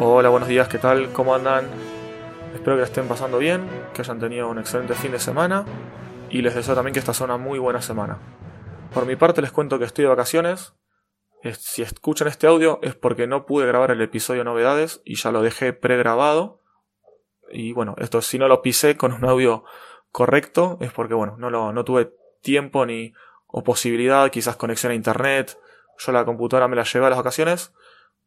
Hola, buenos días, ¿qué tal? ¿Cómo andan? Espero que estén pasando bien, que hayan tenido un excelente fin de semana y les deseo también que esta sea una muy buena semana. Por mi parte les cuento que estoy de vacaciones. Si escuchan este audio es porque no pude grabar el episodio novedades y ya lo dejé pregrabado. Y bueno, esto si no lo pisé con un audio correcto es porque bueno, no, lo, no tuve tiempo ni o posibilidad, quizás conexión a internet. Yo la computadora me la llevé a las vacaciones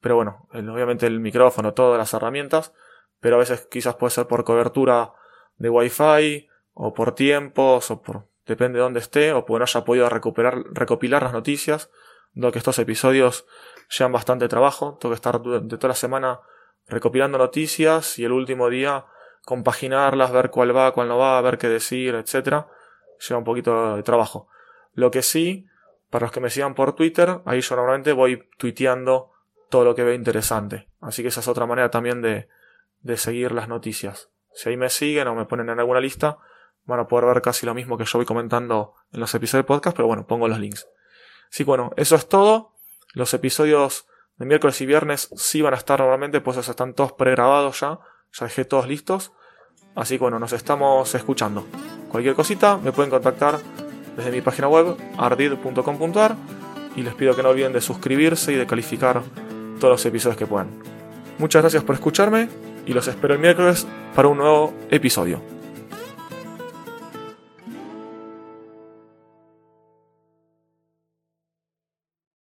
pero bueno, obviamente el micrófono, todas las herramientas, pero a veces quizás puede ser por cobertura de Wi-Fi, o por tiempos, o por, depende de dónde esté, o por no haya podido recuperar, recopilar las noticias, dado que estos episodios llevan bastante trabajo, tengo que estar de toda la semana recopilando noticias y el último día compaginarlas, ver cuál va, cuál no va, ver qué decir, etcétera, lleva un poquito de trabajo. Lo que sí, para los que me sigan por Twitter, ahí yo normalmente voy tuiteando todo lo que ve interesante. Así que esa es otra manera también de, de seguir las noticias. Si ahí me siguen o me ponen en alguna lista, van a poder ver casi lo mismo que yo voy comentando en los episodios de podcast, pero bueno, pongo los links. Así que bueno, eso es todo. Los episodios de miércoles y viernes sí van a estar normalmente, pues están todos pregrabados ya. Ya dejé todos listos. Así que bueno, nos estamos escuchando. Cualquier cosita me pueden contactar desde mi página web ardid.com.ar y les pido que no olviden de suscribirse y de calificar todos los episodios que puedan. Muchas gracias por escucharme y los espero el miércoles para un nuevo episodio.